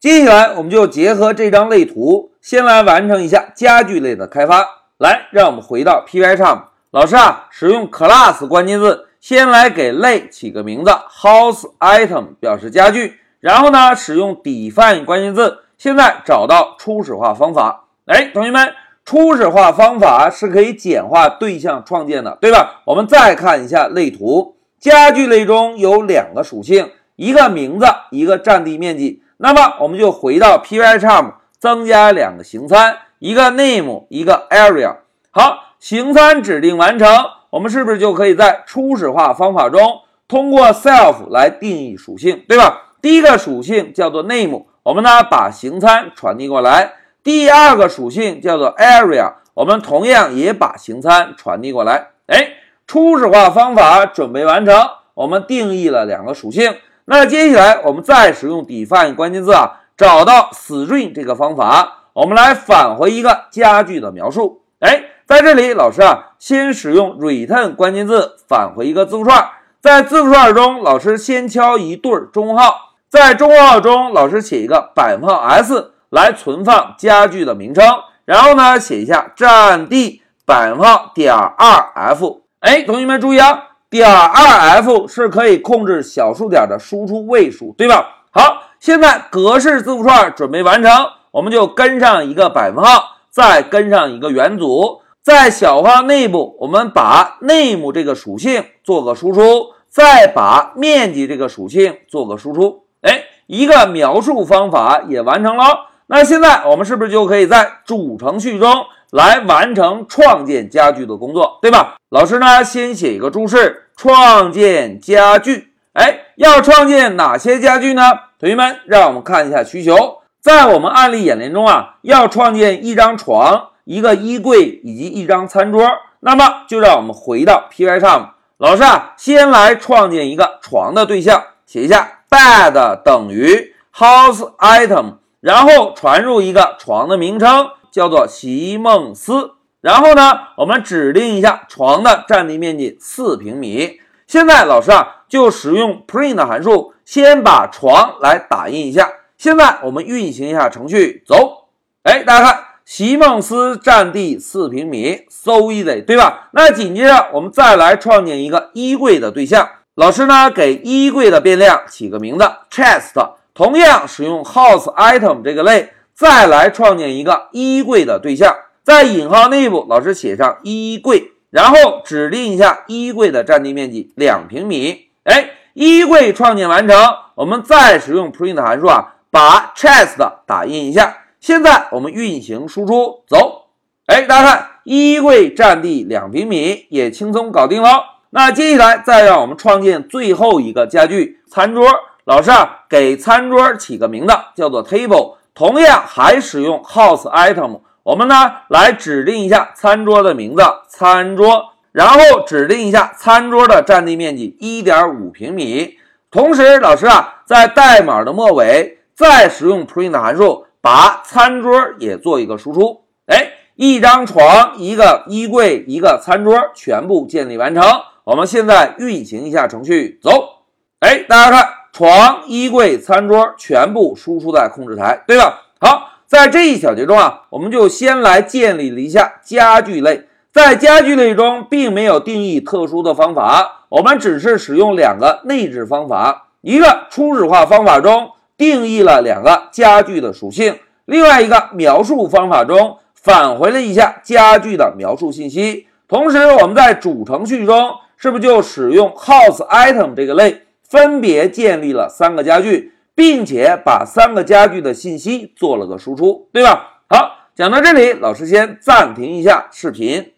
接下来，我们就结合这张类图，先来完成一下家具类的开发。来，让我们回到 Pycharm，老师啊，使用 class 关键字，先来给类起个名字，house item 表示家具，然后呢，使用 define 关键字，现在找到初始化方法。哎，同学们，初始化方法是可以简化对象创建的，对吧？我们再看一下类图，家具类中有两个属性，一个名字，一个占地面积。那么我们就回到 Pycharm，增加两个形参，一个 name，一个 area。好，形参指定完成，我们是不是就可以在初始化方法中通过 self 来定义属性，对吧？第一个属性叫做 name，我们呢把形参传递过来。第二个属性叫做 area，我们同样也把形参传递过来。哎，初始化方法准备完成，我们定义了两个属性。那接下来我们再使用 define 关键字啊，找到 string 这个方法，我们来返回一个家具的描述。哎，在这里老师啊，先使用 return 关键字返回一个字符串，在字符串中，老师先敲一对中号，在中号中，老师写一个百分号 s。来存放家具的名称，然后呢，写一下占地百分号点二 f。哎，同学们注意啊，点二 f 是可以控制小数点的输出位数，对吧？好，现在格式字符串准备完成，我们就跟上一个百分号，再跟上一个元组，在小号内部，我们把 name 这个属性做个输出，再把面积这个属性做个输出。哎，一个描述方法也完成了。那现在我们是不是就可以在主程序中来完成创建家具的工作，对吧？老师呢，先写一个注释：创建家具。哎，要创建哪些家具呢？同学们，让我们看一下需求。在我们案例演练中啊，要创建一张床、一个衣柜以及一张餐桌。那么就让我们回到 Pycharm，老师啊，先来创建一个床的对象，写一下 bed 等于 house item。然后传入一个床的名称，叫做席梦思。然后呢，我们指定一下床的占地面积四平米。现在老师啊，就使用 print 函数，先把床来打印一下。现在我们运行一下程序，走。哎，大家看，席梦思占地四平米，so easy，对吧？那紧接着我们再来创建一个衣柜的对象。老师呢，给衣柜的变量起个名字，chest。同样使用 house item 这个类，再来创建一个衣柜的对象，在引号内部，老师写上衣柜，然后指定一下衣柜的占地面积两平米。哎，衣柜创建完成，我们再使用 print 函数啊，把 chest 打印一下。现在我们运行输出，走。哎，大家看，衣柜占地两平米，也轻松搞定了。那接下来再让我们创建最后一个家具——餐桌。老师啊，给餐桌起个名字，叫做 table，同样还使用 house item。我们呢来指定一下餐桌的名字，餐桌，然后指定一下餐桌的占地面积一点五平米。同时，老师啊，在代码的末尾再使用 print 函数，把餐桌也做一个输出。哎，一张床，一个衣柜，一个餐桌，全部建立完成。我们现在运行一下程序，走。哎，大家看。床、衣柜、餐桌全部输出在控制台，对吧？好，在这一小节中啊，我们就先来建立了一下家具类。在家具类中，并没有定义特殊的方法，我们只是使用两个内置方法：一个初始化方法中定义了两个家具的属性，另外一个描述方法中返回了一下家具的描述信息。同时，我们在主程序中是不是就使用 house item 这个类？分别建立了三个家具，并且把三个家具的信息做了个输出，对吧？好，讲到这里，老师先暂停一下视频。